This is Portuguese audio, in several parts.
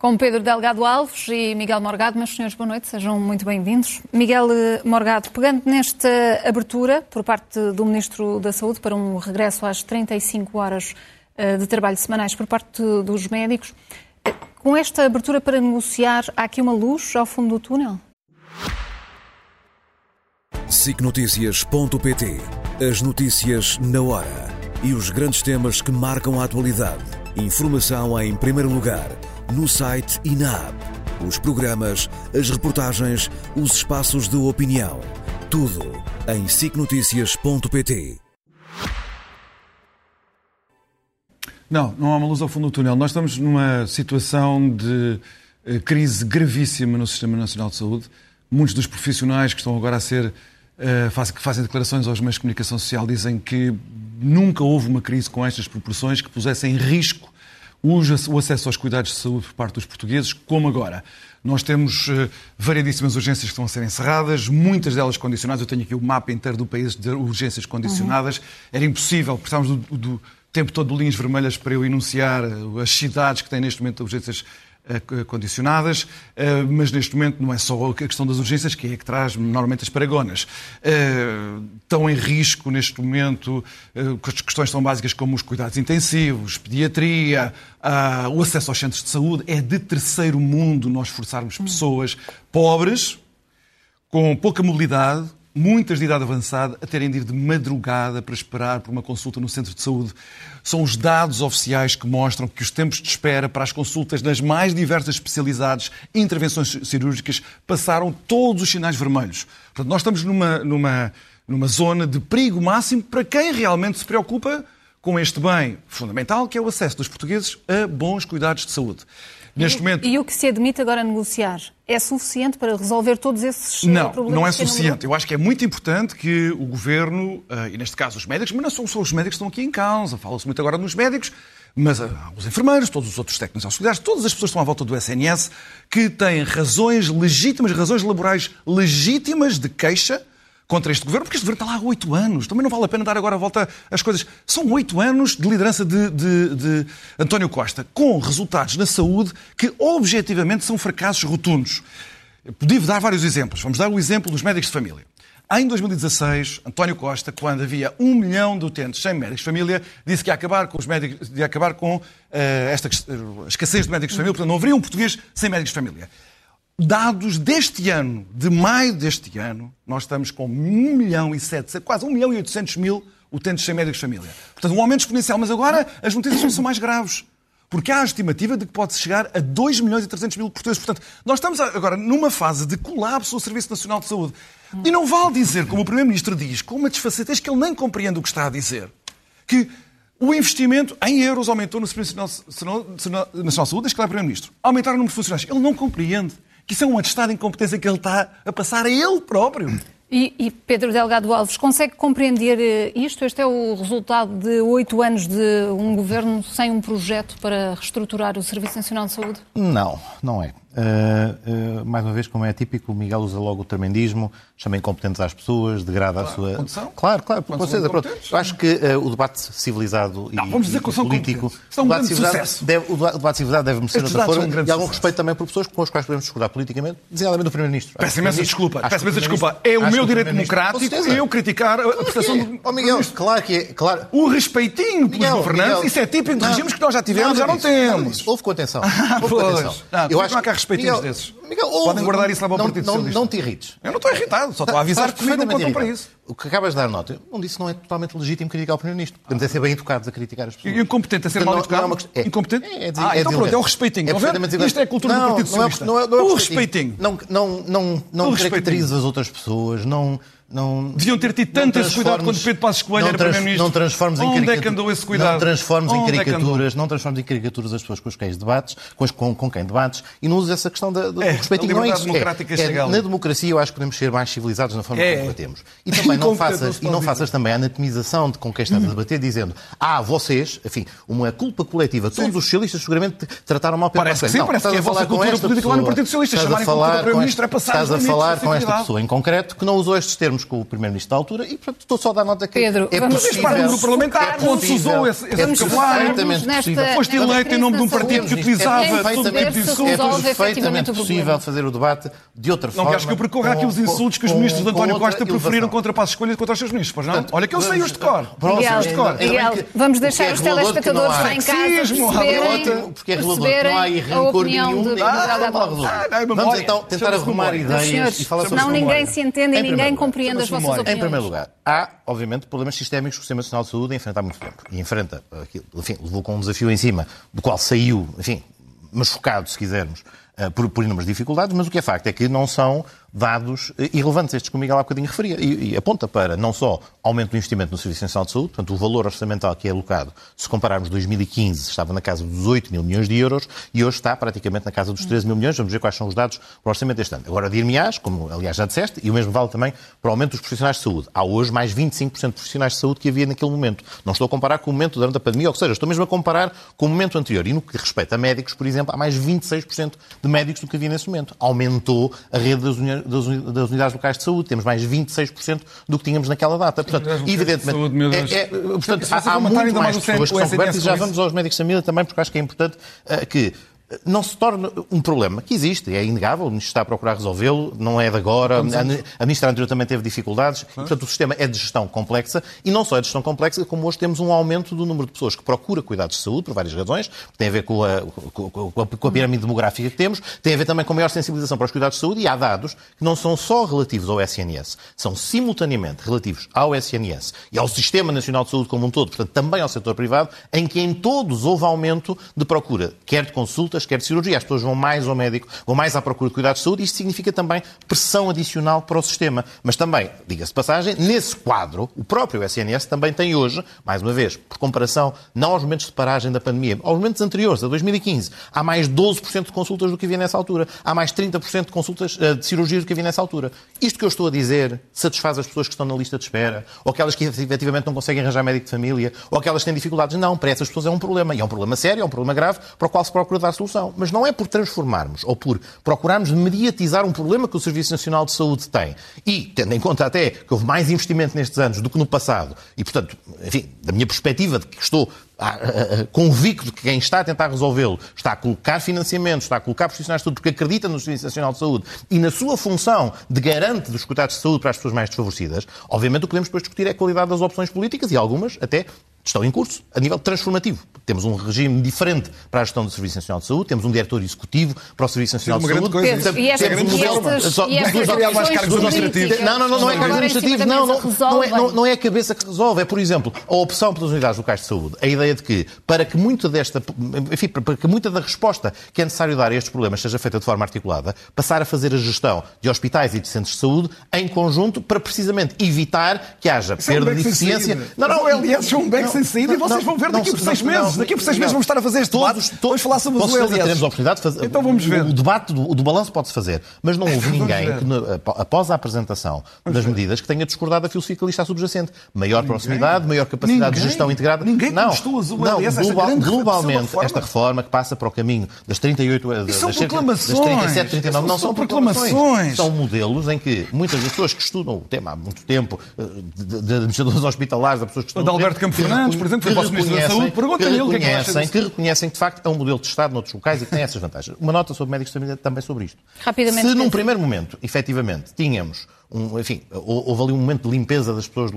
Com Pedro Delgado Alves e Miguel Morgado, meus senhores, boa noite, sejam muito bem-vindos. Miguel Morgado, pegando nesta abertura por parte do Ministro da Saúde para um regresso às 35 horas eh, de trabalho semanais por parte dos médicos, eh, com esta abertura para negociar, há aqui uma luz ao fundo do túnel? SICNotícias.pt As notícias na hora e os grandes temas que marcam a atualidade. Informação em primeiro lugar no site e na app. Os programas, as reportagens, os espaços de opinião. Tudo em sicnoticias.pt. Não, não há uma luz ao fundo do túnel. Nós estamos numa situação de eh, crise gravíssima no Sistema Nacional de Saúde. Muitos dos profissionais que estão agora a ser eh, que fazem declarações aos meios de comunicação social dizem que nunca houve uma crise com estas proporções que pusessem em risco o acesso aos cuidados de saúde por parte dos portugueses, como agora. Nós temos uh, variedíssimas urgências que estão a ser encerradas, muitas delas condicionadas. Eu tenho aqui o mapa inteiro do país de urgências condicionadas. Uhum. Era impossível, precisávamos do, do, tempo todo de linhas vermelhas para eu enunciar eh, as cidades que têm neste momento urgências eh, condicionadas, eh, mas neste momento não é só a questão das urgências que é que traz normalmente as paragonas. Eh, estão em risco neste momento questões tão básicas como os cuidados intensivos, pediatria, o acesso aos centros de saúde. É de terceiro mundo nós forçarmos pessoas pobres, com pouca mobilidade, muitas de idade avançada, a terem de ir de madrugada para esperar por uma consulta no centro de saúde. São os dados oficiais que mostram que os tempos de espera para as consultas nas mais diversas especialidades e intervenções cirúrgicas passaram todos os sinais vermelhos. Portanto, nós estamos numa, numa, numa zona de perigo máximo para quem realmente se preocupa com este bem fundamental, que é o acesso dos portugueses a bons cuidados de saúde. Neste e, momento... e o que se admite agora a negociar é suficiente para resolver todos esses eh, não, problemas? Não, não é suficiente. Eu acho que é muito importante que o Governo, eh, e neste caso os médicos, mas não são só os médicos que estão aqui em causa, fala-se muito agora nos médicos, mas eh, os enfermeiros, todos os outros técnicos auxiliares, todas as pessoas que estão à volta do SNS, que têm razões legítimas, razões laborais legítimas de queixa contra este governo, porque este governo está lá há oito anos. Também não vale a pena dar agora a volta às coisas. São oito anos de liderança de, de, de António Costa, com resultados na saúde que objetivamente são fracassos rotundos. Podia dar vários exemplos. Vamos dar o exemplo dos médicos de família. Em 2016, António Costa, quando havia um milhão de utentes sem médicos de família, disse que ia acabar com, os médicos, ia acabar com uh, esta escassez de médicos de família, portanto não haveria um português sem médicos de família. Dados deste ano, de maio deste ano, nós estamos com 1 milhão e 700, quase 1 milhão e 800 mil utentes sem médicos de família. Portanto, um aumento exponencial. Mas agora as notícias são mais graves. Porque há a estimativa de que pode chegar a 2 milhões e 300 mil portugueses. Portanto, nós estamos agora numa fase de colapso do Serviço Nacional de Saúde. E não vale dizer, como o Primeiro-Ministro diz, com uma desfacetez que ele nem compreende o que está a dizer, que o investimento em euros aumentou no Serviço Nacional de Saúde desde que ele é Primeiro-Ministro. Aumentaram o número de funcionários. Ele não compreende que isso é um atestado de incompetência que ele está a passar a ele próprio. E, e, Pedro Delgado Alves, consegue compreender eh, isto? Este é o resultado de oito anos de um governo sem um projeto para reestruturar o Serviço Nacional de Saúde? Não, não é. Uh, uh, mais uma vez, como é típico, o Miguel usa logo o tremendismo, chama incompetentes às pessoas, degrada claro, a sua. Condição? Claro, claro, com certeza. Eu acho que uh, o debate civilizado não, e, vamos dizer que são político. São um debate sucesso. Deve, o debate civilizado deve merecer outra forma um e algum respeito também por pessoas com as quais podemos discordar politicamente, designadamente do Primeiro-Ministro. Peço imensa desculpa. Peço imensa desculpa. É o meu direito democrático eu criticar a prestação do. Oh, Miguel, claro que é. Claro. O respeitinho pelos governantes, isso é típico de regimes que nós já tivemos, já não temos. Houve contenção. Houve contenção. Eu acho que não respeitinhos desses. Miguel, Podem guardar isso lá para o não, Partido não, Socialista. Não te irrites. Eu não estou irritado, só estou a avisar que não contam para isso. O que acabas de dar nota, eu não disse não é totalmente legítimo criticar o Primeiro-Ministro. Podemos é ser bem educados a criticar as pessoas. E incompetente a ser mal educado? Não, é, incompetente? É, é, ah, então pronto, é o respeitinho. É Isto é a cultura do Partido Socialista. Não é, não é o respeitinho. Não, não, não, não caracteriza as outras pessoas, não... Não, Deviam ter tido tanto esse cuidado quando Pedro Passos Coelho era Primeiro-Ministro. Não transformes em Onde é que andou esse cuidado? Não transformes em caricaturas, é não transformes em caricaturas as pessoas com as quem debates, com, com, com quem debates, e não uses essa questão da, da, é, respeitinho a não é isso. democrática É, é, na democracia eu acho que podemos ser mais civilizados na forma É. como debatemos. E também não faças, e não faças também a anatomização de com quem estás a debater dizendo ah, vocês, enfim, uma culpa coletiva, todos os socialistas seguramente trataram mal Pedro Parece que Passos sim, Não, parece que é a vossa cultura política lá no. Partido Socialista. Estás a Chamarem culpa falar ao com Primeiro-Ministro esta- é passar Estás a falar com esta pessoa em concreto que não usou estes termos com o Primeiro-Ministro da altura e, portanto, estou só a dar nota que Pedro, é vamos- possível. Vamos no Parlamento há focar-nos- onde se usou esse, esse Vamos vocabulário. possível. Foste eleito em nome de um partido que saúde. utilizava É todo tipo perfeitamente- de insultos. É perfeitamente possível fazer o debate de outra Não forma. queres que eu percorra aqui os insultos que os ministros de António Costa proferiram elevação. contra Passos Escolha e contra os seus ministros, pois não? Olha que eu sei os de cor. Miguel, vamos deixar é os não telespectadores lá em casa perceberem, porque é revelador que não há aí rancor opinião nenhum. de Ah, não. Ah, é Vamos então tentar arrumar ideias senhores, e falar sobre não ninguém se entende e ninguém primeiro lugar, compreende as vossas opiniões. Em primeiro lugar, há, obviamente, problemas sistémicos que o Sistema Nacional de Saúde enfrenta há muito tempo. E enfrenta, enfim, levou com um desafio em cima, do qual saiu, enfim, mas focado, se quisermos, eh, por, por inúmeras dificuldades, mas o que é facto é que não são dados eh, irrelevantes, estes que o Miguel há bocadinho referia, e, e aponta para não só aumento do investimento no Serviço Nacional de Saúde, portanto, o valor orçamental que é alocado, se compararmos 2015, estava na casa dos 8 mil milhões de euros, e hoje está praticamente na casa dos 13 mil milhões, vamos ver quais são os dados para o orçamento deste ano. Agora, dir-me-ás, como aliás já disseste, e o mesmo vale também para o aumento dos profissionais de saúde. Há hoje mais 25% de profissionais de saúde que havia naquele momento. Não estou a comparar com o momento durante a pandemia, ou seja, estou mesmo a comparar com o momento anterior. E no que respeita a médicos, por exemplo, há mais 26% de médicos do que havia nesse momento. Aumentou a rede das, uni- das uni- das unidades locais de saúde. Temos mais 26% do que tínhamos naquela data. Portanto, evidentemente, saúde, é- é- portanto, há, há muito mais pessoas que são cobertas. Já vamos aos médicos de família também, porque acho que é importante eh, que não se torne um problema que existe, é inegável, o Ministro está a procurar resolvê-lo, não é de agora, a, a Ministra anterior também teve dificuldades, portanto o sistema é de gestão complexa, e não só é de gestão complexa, como hoje temos um aumento do número de pessoas que procura cuidados de saúde, por várias razões, que tem a ver com a, com, a, com a pirâmide demográfica que temos, tem a ver também com maior sensibilização para os cuidados de saúde, e há dados que não são só relativos ao SNS, são simultaneamente relativos ao SNS e ao Sistema Nacional de Saúde como um todo, portanto também ao setor privado, em que em todos houve aumento de procura, quer de consultas, quer de cirurgia. As pessoas vão mais ao médico, vão mais à procura de cuidados de saúde. Isto significa também pressão adicional para o sistema. Mas também, diga-se de passagem, nesse quadro, o próprio SNS também tem hoje, mais uma vez, por comparação, não aos momentos de paragem da pandemia, aos momentos anteriores, a 2015, há mais 12% de consultas do que havia nessa altura. Há mais 30% de consultas eh, de cirurgias do que havia nessa altura. Isto que eu estou a dizer satisfaz as pessoas que estão na lista de espera, ou aquelas que efetivamente não conseguem arranjar médico de família, ou aquelas que têm dificuldades. Não, para essas pessoas é um problema. E é um problema sério, é um problema grave, para o qual se procura dar solução. Mas não é por transformarmos ou por procurarmos mediatizar um problema que o Serviço Nacional de Saúde tem. E, tendo em conta até que houve mais investimento nestes anos do que no passado, e, portanto, enfim, da minha perspectiva de que estou ah, ah, ah, convicto de que quem está a tentar resolvê-lo está a colocar financiamento, está a colocar profissionais de saúde porque acredita no Serviço Nacional de Saúde e na sua função de garante dos cuidados de saúde para as pessoas mais desfavorecidas, obviamente o que podemos depois discutir é a qualidade das opções políticas e algumas até estão em curso a nível transformativo. Temos um regime diferente para a gestão do Serviço Nacional de Saúde, temos um diretor executivo para o Serviço Nacional de Saúde. coisa. Pedro, e estas- Temos um modelo- não, não, não, não é da administrativos, não, não, não, é, não, não é a cabeça que resolve. É, por exemplo, a opção pelas unidades locais de saúde. A ideia de que, para que muita desta, enfim, para que muita da resposta que é necessário dar a estes problemas seja feita de forma articulada, passar a fazer a gestão de hospitais e de centros de saúde em conjunto para precisamente evitar que haja é perda de eficiência. saída. Mas o LS é um beco sem saída e vocês vão ver daqui por seis meses. Daqui por seis meses vamos estar a fazer este debate. Vamos falar sobre os teremos a oportunidade de fazer. Então vamos ver. O debate do, balanço pode-se fazer, mas não houve ninguém no- após a apresentação das medidas, que tenha discordado da filosofia que ali está subjacente. Maior proximidade, maior capacidade de gestão integrada. Ninguém não, não, global- globalmente, reforma. esta reforma que passa para o caminho das 38, das, são das cerca- proclamações. das 37, 39, não São são proclamações. proclamações. São modelos em que muitas das pessoas que estudam o tema há muito tempo, eh, de, de, de administradores hospitalares, de pessoas que estudam O o Adalberto tema, Campo Fernandes, por exemplo, que foi Ministro da reconhecem- Saúde, pergunta-lhe ele o que é que ele acha que reconhecem que, de facto, é um modelo testado noutros locais e que tem essas vantagens. Uma nota sobre médicos de família também sobre isto. Rapidamente, Se num primeiro momento, efetivamente, tínhamos um, enfim, hou- houve ali um momento de limpeza das pessoas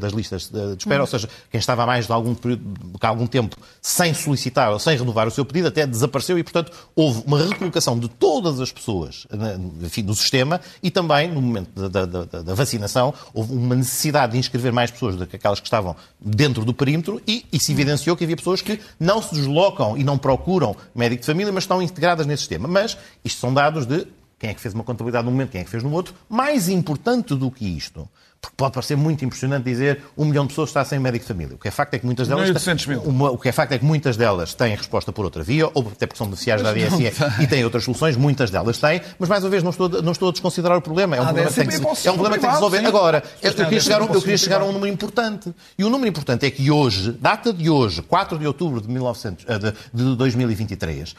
das listas de espera, ou seja, quem estava há mais de algum, período, de algum tempo sem solicitar ou sem renovar o seu pedido até desapareceu e, portanto, houve uma recolocação de todas as pessoas na- enfim, no sistema e também, no momento da, da- da- da vacinação, houve uma necessidade de inscrever mais pessoas do que aquelas que estavam dentro do perímetro e, e se evidenciou que havia pessoas que não se deslocam e não procuram médico de família, mas estão integradas nesse sistema. Mas isto são dados de quem é que fez uma contabilidade num momento, quem é que fez no outro. Mais importante do que isto, porque pode parecer muito impressionante dizer um milhão de pessoas está sem médico de família. O que é facto é que muitas delas. Uma, o que é facto é que muitas delas têm resposta por outra via, ou até porque são beneficiários da ADSE e têm outras soluções, muitas delas têm, mas mais uma vez não estou, não estou a desconsiderar o problema. É um problema que tem que, é um problema que tem que resolver. Agora, eu queria, chegar, eu queria chegar a um número importante. E o número importante é que hoje, data de hoje, 4 de outubro de, 1900, eh, de 2023,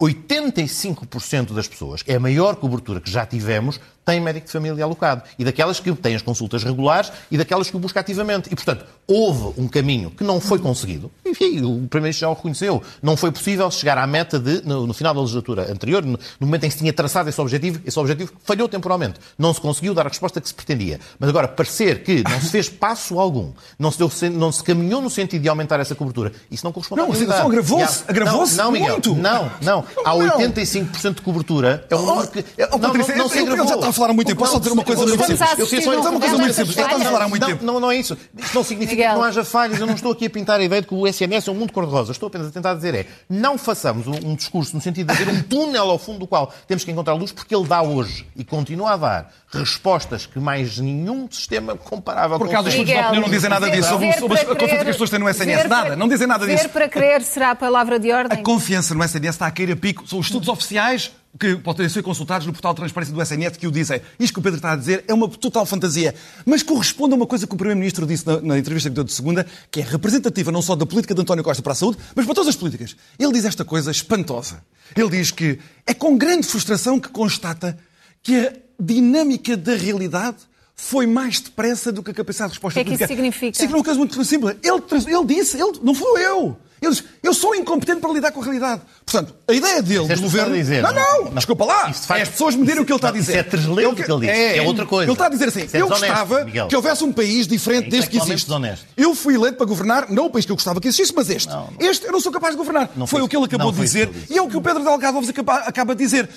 85% das pessoas, é a maior cobertura que já tivemos, têm médico de família alocado. E daquelas que têm as consultas regulares e daquelas que o busca ativamente. E, portanto, houve um caminho que não foi conseguido. Enfim, o Primeiro-Ministro já o reconheceu. Não foi possível chegar à meta de, no, no, final da legislatura anterior, no, no momento em que se tinha traçado esse objetivo, esse objetivo falhou temporalmente. Não se conseguiu dar a resposta que se pretendia. Mas agora, parecer que não se fez passo algum, não se, deu, não se caminhou no sentido de aumentar essa cobertura, isso não corresponde não, à realidade. Não, agravou-se agravou não, não, Miguel, muito. Não, não. Há 85% de cobertura. É um número que... Não, não, não, se agravou falaram muito tempo. Posso dizer uma coisa muito simples? Eu queria só uma coisa muito simples. Estamos a falar há muito tempo. Não, não é isso. Isto não significa Miguel. que não haja falhas. Eu não estou aqui a pintar a ideia de que o SNS é um mundo cor-de-rosa. Estou apenas a tentar dizer é, não façamos um, um discurso no sentido de haver um túnel ao fundo do qual temos que encontrar luz, porque ele dá hoje e continua a dar respostas que mais nenhum sistema comparável Por causa dos estudos de opinião não dizem nada disso sobre, a confiança que as pessoas têm no SNS. Nada, não dizem nada disso. Ver para crer será a palavra de ordem. A confiança no SNS está a cair a pico. São estudos oficiais que podem ser consultados no portal de transparência do SNS que o dizem. Isto que o Pedro está a dizer é uma total fantasia, mas corresponde a uma coisa que o Primeiro-Ministro disse na, na, entrevista que deu de segunda, que é representativa não só da política de António Costa para a saúde, mas para todas as políticas. Ele diz esta coisa espantosa. Ele diz que é com grande frustração que constata que a dinâmica da realidade foi mais depressa do que a capacidade de resposta política. O que é que isso significa? Significa uma coisa muito simples. Ele, ele disse, ele, não fui eu. Ele diz, eu sou incompetente para lidar com a realidade. Portanto, a ideia dele, do governo... Dizer, não, não, não, desculpa lá. Faz... É as pessoas medirem o que ele está a dizer. Isso é treslento que ele diz. É, é outra coisa. Ele está a dizer assim, é eu gostava que houvesse um país diferente é deste que existe. Desonesto. Eu fui eleito para governar, não o país que eu gostava que existisse, mas este. Não, não. Este eu não sou capaz de governar. Não foi, foi o que ele acabou de dizer e é o que o Pedro Delgado Alves acaba, acaba de dizer.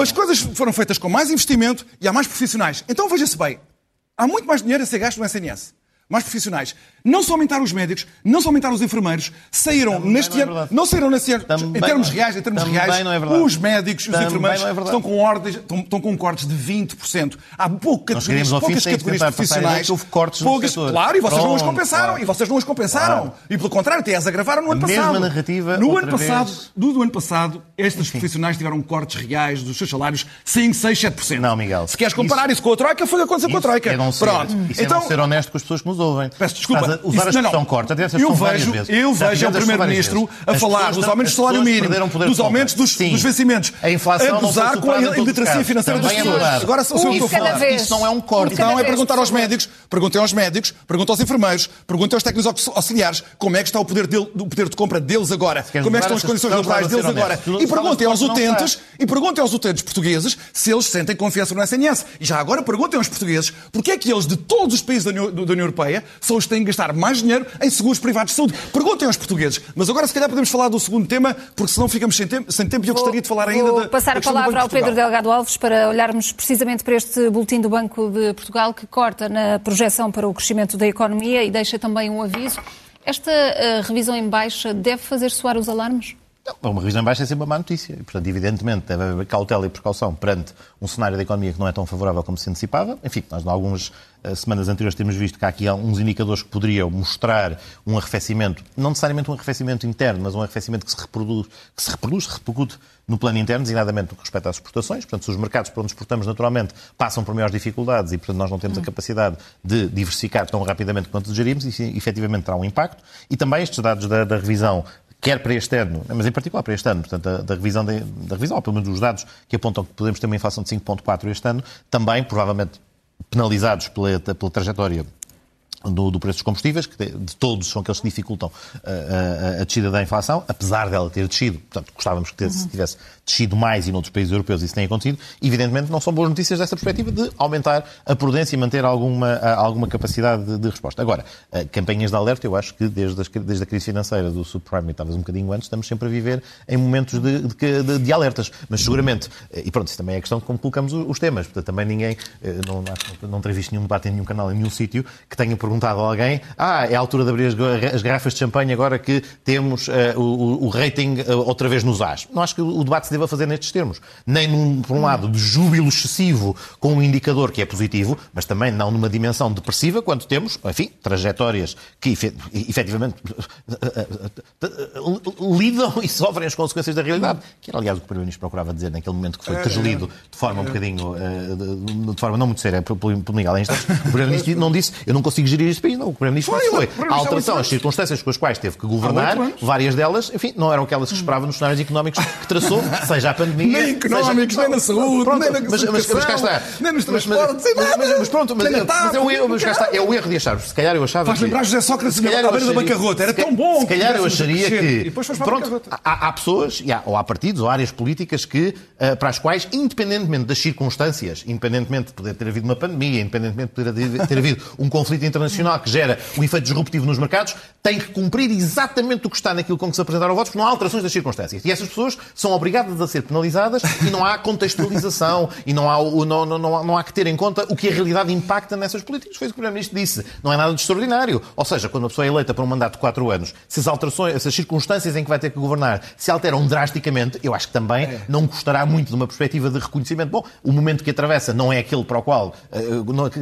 As coisas foram feitas com mais investimento e há mais profissionais. Então veja-se bem, há muito mais dinheiro a ser gasto no SNS mais profissionais. Não só aumentaram os médicos, não só aumentaram os enfermeiros, saíram também neste não é ano, não saíram nesse ano, também em termos reais, em termos reais, é os médicos, os enfermeiros é estão com ordens, estão, estão, com cortes de 20%. Há pouca categorias, poucas categorias profissionais. Houve cortes poucas, Claro, e vocês Pronto, não as compensaram, claro. e vocês não as compensaram. Claro. E pelo contrário, até as agravaram no ano a passado. Mesma narrativa, no ano passado, do, do ano passado, estes Enfim. profissionais tiveram cortes reais dos seus salários 5, 6, 7%. Não, Miguel. Se queres comparar isso, isso com a Troika, foi o que aconteceu com a Troika. É não ser, Pronto. Isso então, é não ser honesto com as pessoas que nos ouvem. Peço desculpa desculpa. usar a expressão corta, eu vejo, eu vejo o Primeiro-Ministro a falar dos aumentos do salário mínimo, dos aumentos dos, dos vencimentos, a inflação a gozar com a iliteracia financeira das pessoas. Agora sou eu que estou a falar. Isso não é um corte. Então é perguntar aos médicos, perguntem aos médicos, perguntem aos enfermeiros, perguntem aos técnicos auxiliares como é que está o poder, dele, o poder de compra deles agora, como é que estão as condições laborais deles agora. E perguntem aos utentes, e perguntem aos utentes portugueses se eles sentem confiança no SNS. E já agora perguntem aos portugueses porque é que eles, de todos os países da União, União Europeia, são os que têm que gastar mais dinheiro em seguros privados de saúde. Perguntem aos portugueses. Mas agora, se calhar, podemos falar do segundo tema, porque senão ficamos sem tempo, sem tempo e eu gostaria de falar ainda vou da. passar a palavra ao Pedro Delgado Alves para olharmos precisamente para este boletim do Banco de Portugal que corta na projeção para o crescimento da economia e deixa também um aviso. Esta uh, revisão em baixa deve fazer soar os alarmes? Não, uma revisão em baixa é sempre uma má notícia. E, portanto, evidentemente, deve haver cautela e precaução perante um cenário da economia que não é tão favorável como se antecipava. Enfim, nós, em algumas uh, semanas anteriores, temos visto que há aqui uns indicadores que poderiam mostrar um arrefecimento, não necessariamente um arrefecimento interno, mas um arrefecimento que se reproduz, que se reproduz, repercute no plano interno, designadamente no que respeita às exportações. Portanto, se os mercados para onde exportamos naturalmente passam por maiores dificuldades e, portanto, nós não temos a capacidade de diversificar tão rapidamente quanto desejaríamos, isso efetivamente terá um impacto. E também estes dados da, da revisão quer para este ano, mas em particular para este ano, portanto, da, da revisão, de, da revisão, ou pelo menos dos dados que apontam que podemos ter uma inflação de 5,4 este ano, também, provavelmente, penalizados pela, pela trajetória do, do, preço dos combustíveis, que de, todos são aqueles que dificultam a, a, a, descida da inflação, apesar dela ter descido. Portanto, gostávamos que uhum. tivesse descido mais e noutros países europeus isso tem acontecido. Evidentemente, não são boas notícias dessa perspectiva de aumentar a prudência e manter alguma, alguma capacidade de, de resposta. Agora, campanhas de alerta, eu acho que desde, as, desde a crise financeira do subprime, talvez um bocadinho antes, estamos sempre a viver em momentos de, de, de alertas. Mas seguramente, e pronto, isso também é a questão de como colocamos os temas. Portanto, também ninguém, não, não, não terei visto nenhum debate em nenhum canal, em nenhum sítio, que tenha por perguntado a alguém, ah, é a altura de abrir as garrafas de champanhe agora que temos uh, o, o, rating uh, outra vez nos As. Não acho que o debate se deva fazer nestes termos. Nem, num, por um lado, de júbilo excessivo com um indicador que é positivo, mas também não numa dimensão depressiva, quando temos, enfim, trajetórias que efetivamente lidam e sofrem as consequências da realidade, que era, aliás, o que o Primeiro-Ministro procurava dizer naquele momento que foi deslido de forma um bocadinho, de forma não muito séria pelo Miguel Einstein. O Primeiro-Ministro não disse, eu não consigo gerir este país, não. O Primeiro-Ministro foi, foi a alteração, as circunstâncias com as quais teve que governar, várias delas, enfim, não eram aquelas que esperava nos cenários económicos que traçou, seja a pandemia... Nem económicos, seja... nem na saúde, pronto, nem na mas, mas, mas cá está. Nem nos transportes, mas, mas, mas, mas pronto, mas, mas é, o erro, mas cá está, é o erro de achar. Se calhar eu achava Faz lembrar José Sócrates à beira da bancarrota. Era tão bom. Se calhar eu acharia que... Pronto, há pessoas, ou há partidos, ou áreas políticas que, para as quais, independentemente das circunstâncias, independentemente de poder ter havido uma pandemia, independentemente de poder ter havido um conflito internacional que gera um efeito disruptivo nos mercados, tem que cumprir exatamente o que está naquilo com que se apresentaram votos, porque não há alterações das circunstâncias. E essas pessoas são obrigadas a ser penalizadas e não há contextualização e não há, não, não, não, não há que ter em conta o que a realidade impacta nessas políticas. Foi o que o Primeiro-Ministro disse. Não é nada de extraordinário. Ou seja, quando a pessoa é eleita para um mandato de quatro anos, se as alterações, essas circunstâncias em que vai ter que governar se alteram drasticamente, eu acho que também é. não gostará muito de uma perspectiva de reconhecimento. Bom, o momento que atravessa não é aquele para o qual, eh,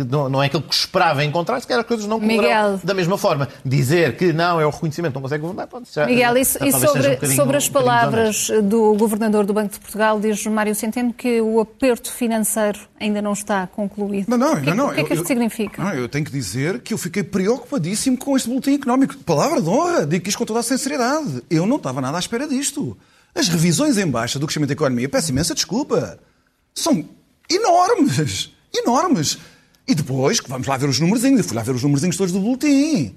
não, não é aquele que esperava encontrar, se calhar as coisas não correrão da mesma forma. Dizer que não é o reconhecimento, não consegue governar, pode ser. Miguel, e, sobre, um sobre as palavras um do Governador do Banco de Portugal, diz Mário Centeno que o aperto financeiro ainda não está concluído. Não, não, ainda não. O que é que isto eu, significa? Não, eu tenho que dizer que eu fiquei preocupadíssimo com este boletim económico. Palavra de honra, digo isto com toda a sinceridade. Eu não estava nada à espera disto. As revisões em baixa do crescimento da economia, peço imensa desculpa, são enormes. Enormes. E depois, que vamos lá ver os númerozinhos, eu fui lá ver os númerozinhos todos do boletim.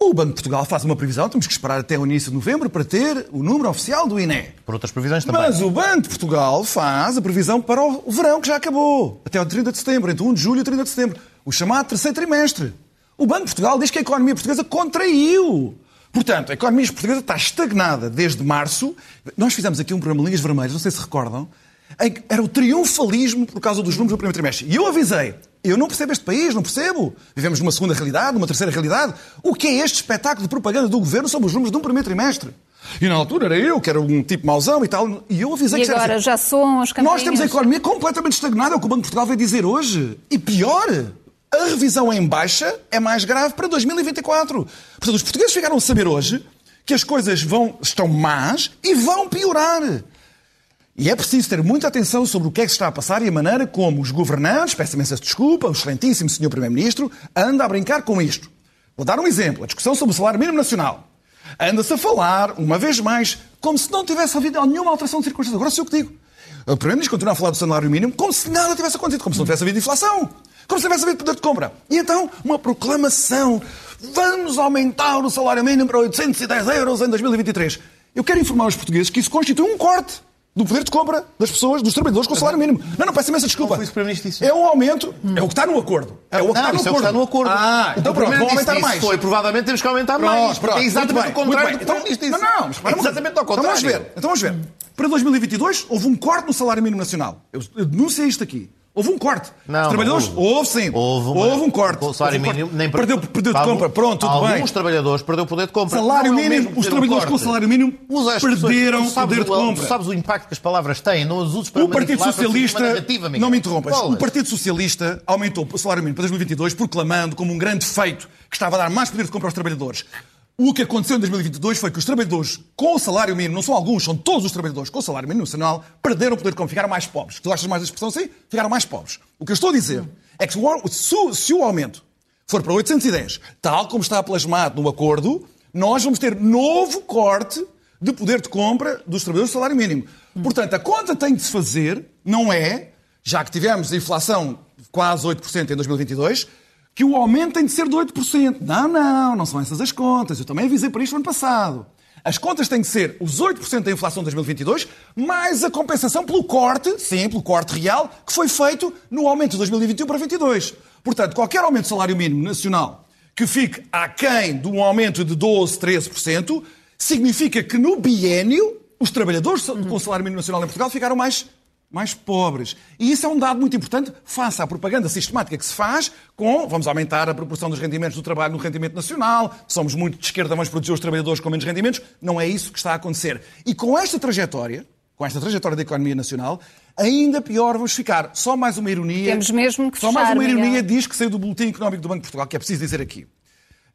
O Banco de Portugal faz uma previsão, temos que esperar até o início de novembro para ter o número oficial do INE. Por outras previsões também. Mas o Banco de Portugal faz a previsão para o verão, que já acabou, até o 30 de setembro, entre 1 de julho e 30 de setembro, o chamado terceiro trimestre. O Banco de Portugal diz que a economia portuguesa contraiu. Portanto, a economia portuguesa está estagnada desde março. Nós fizemos aqui um programa Linhas Vermelhas, não sei se recordam, em que era o triunfalismo por causa dos números do primeiro trimestre. E eu avisei, eu não percebo este país, não percebo. Vivemos numa segunda realidade, numa terceira realidade. O que é este espetáculo de propaganda do governo sobre os números de um primeiro trimestre? E na altura era eu, que era um tipo mauzão e tal, e eu avisei e que agora assim, já soam as campanhas. Nós temos a economia completamente estagnada, é o que o Banco de Portugal vai dizer hoje. E pior, a revisão em baixa é mais grave para 2024. Portanto, os portugueses ficaram a saber hoje que as coisas vão, estão más e vão piorar. E é preciso ter muita atenção sobre o que é que se está a passar e a maneira como os governantes, peço imensa desculpa, o excelentíssimo senhor Primeiro-Ministro, anda a brincar com isto. Vou dar um exemplo. A discussão sobre o salário mínimo nacional. Anda-se a falar, uma vez mais, como se não tivesse havido nenhuma alteração de circunstâncias. Agora sou eu que digo. O Primeiro-Ministro continua a falar do salário mínimo como se nada tivesse acontecido, como se não tivesse havido inflação, como se tivesse havido poder de compra. E então, uma proclamação. Vamos aumentar o salário mínimo para 810 euros em 2023. Eu quero informar os portugueses que isso constitui um corte do poder de compra das pessoas, dos trabalhadores com o salário mínimo. Não, não, peço imensa desculpa. É um aumento, é o que está no acordo. É o que está no acordo. está no acordo. Ah, então pronto, vão aumentar mais. Foi, provavelmente temos que aumentar pronto, mais. Pronto, é exatamente o contrário do então, Não, não, é exatamente ao contrário. Então vamos ver. Então vamos ver. Para 2022 houve um corte no salário mínimo nacional. Eu, eu denunciei isto aqui. Houve um corte. Não, Os trabalhadores, houve. houve sim. Houve, uma, houve um corte. O salário mínimo nem perdeu poder de compra. Pronto, tudo alguns bem. Alguns trabalhadores perdeu poder de compra. Salário mínimo, os trabalhadores com o salário mínimo perderam o poder de compra. Tu sabes o impacto que as palavras têm, não as uses para O Partido Socialista, não me interrompas, o Partido Socialista aumentou o salário mínimo para 2022 proclamando como um grande feito que estava a dar mais poder de compra aos trabalhadores. O que aconteceu em 2022 foi que os trabalhadores com o salário mínimo, não são alguns, são todos os trabalhadores com o salário mínimo nacional, perderam o poder de compra, ficaram mais pobres. Tu achas mais a expressão assim? Ficaram mais pobres. O que eu estou a dizer é que se o aumento for para 810, tal como está plasmado no acordo, nós vamos ter novo corte de poder de compra dos trabalhadores do salário mínimo. Portanto, a conta tem de se fazer, não é, já que tivemos a inflação quase 8% em 2022, que o aumento tem de ser de 8%. Não, não, não são essas as contas. Eu também avisei para isto no ano passado. As contas têm de ser os 8% da inflação de 2022, mais a compensação pelo corte, sim, pelo corte real, que foi feito no aumento de 2021 para 2022. Portanto, qualquer aumento do salário mínimo nacional que fique aquém de um aumento de 12%, 13%, significa que no biênio os trabalhadores com salário mínimo nacional em Portugal ficaram mais mais pobres. E isso é um dado muito importante face à propaganda sistemática que se faz com vamos aumentar a proporção dos rendimentos do trabalho no rendimento nacional, somos muito de esquerda, vamos proteger os trabalhadores com menos rendimentos. Não é isso que está a acontecer. E com esta trajetória, com esta trajetória da economia nacional, ainda pior vamos ficar. Só mais uma ironia. Temos mesmo que Só fechar, mais uma ironia Miguel. diz que saiu do Boletim Económico do Banco de Portugal, que é preciso dizer aqui.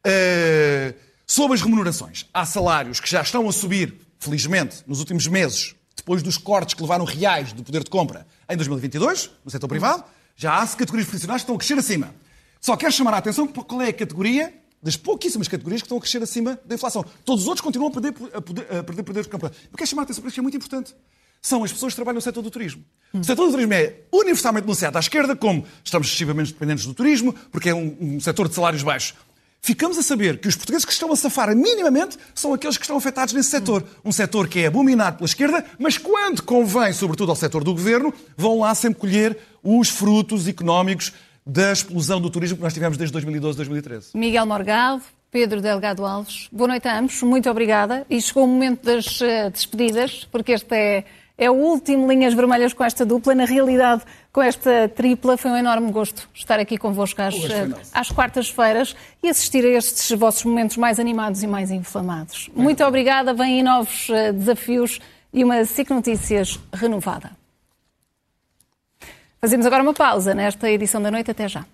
Uh, sobre as remunerações, há salários que já estão a subir, felizmente, nos últimos meses, depois dos cortes que levaram reais do poder de compra em 2022, no setor privado, já há categorias profissionais que estão a crescer acima. Só quero chamar a atenção para qual é a categoria das pouquíssimas categorias que estão a crescer acima da inflação. Todos os outros continuam a perder, a poder, a perder poder de compra. Eu quero chamar a atenção para isto que é muito importante. São as pessoas que trabalham no setor do turismo. O setor do turismo é universalmente denunciado à esquerda como estamos excessivamente dependentes do turismo, porque é um, um setor de salários baixos ficamos a saber que os portugueses que estão a safar minimamente são aqueles que estão afetados nesse setor. Um setor que é abominado pela esquerda, mas quando convém, sobretudo ao setor do governo, vão lá sempre colher os frutos económicos da explosão do turismo que nós tivemos desde 2012, 2013. Miguel Morgado, Pedro Delgado Alves, boa noite a ambos, muito obrigada. E chegou o momento das uh, despedidas, porque este é, é o último Linhas Vermelhas com esta dupla. Na realidade, com esta tripla, foi um enorme gosto estar aqui convosco às, às quartas-feiras e assistir a estes vossos momentos mais animados e mais inflamados. Muito obrigada, vêm novos uh, desafios e uma SIC Notícias renovada. Fazemos agora uma pausa nesta edição da noite. Até já.